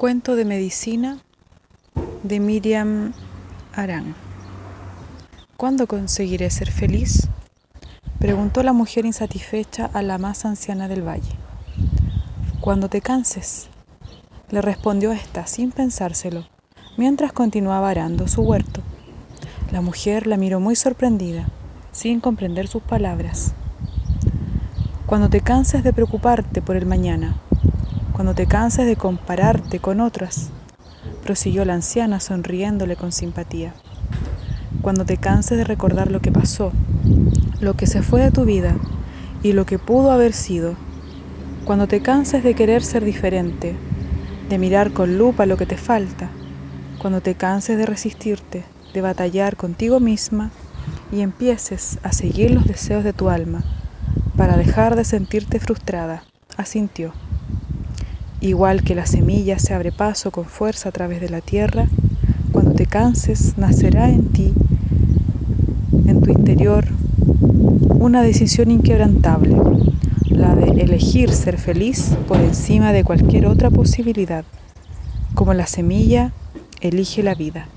Cuento de medicina de Miriam Arán. ¿Cuándo conseguiré ser feliz? Preguntó la mujer insatisfecha a la más anciana del valle. Cuando te canses, le respondió ésta sin pensárselo, mientras continuaba arando su huerto. La mujer la miró muy sorprendida, sin comprender sus palabras. Cuando te canses de preocuparte por el mañana, cuando te canses de compararte con otras, prosiguió la anciana sonriéndole con simpatía. Cuando te canses de recordar lo que pasó, lo que se fue de tu vida y lo que pudo haber sido, cuando te canses de querer ser diferente, de mirar con lupa lo que te falta, cuando te canses de resistirte, de batallar contigo misma y empieces a seguir los deseos de tu alma para dejar de sentirte frustrada, asintió. Igual que la semilla se abre paso con fuerza a través de la tierra, cuando te canses nacerá en ti, en tu interior, una decisión inquebrantable, la de elegir ser feliz por encima de cualquier otra posibilidad, como la semilla elige la vida.